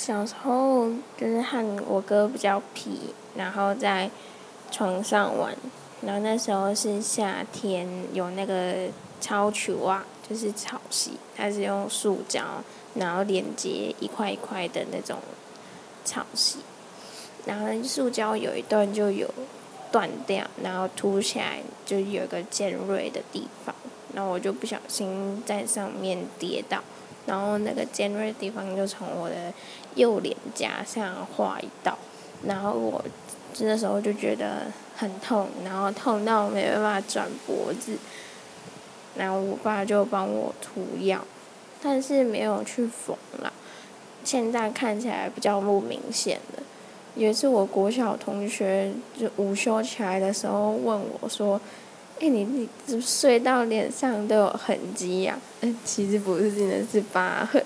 小时候就是和我哥比较皮，然后在床上玩，然后那时候是夏天，有那个超球啊，就是草席，它是用塑胶，然后连接一块一块的那种草席，然后塑胶有一段就有断掉，然后凸起来就有个尖锐的地方，然后我就不小心在上面跌倒。然后那个尖锐的地方就从我的右脸颊上划一道，然后我那时候就觉得很痛，然后痛到没办法转脖子，然后我爸就帮我涂药，但是没有去缝了，现在看起来比较不明显了。有一次我国小同学就午休起来的时候问我说。哎，你你睡到脸上都有痕迹呀？嗯，其实不是，真的是疤痕。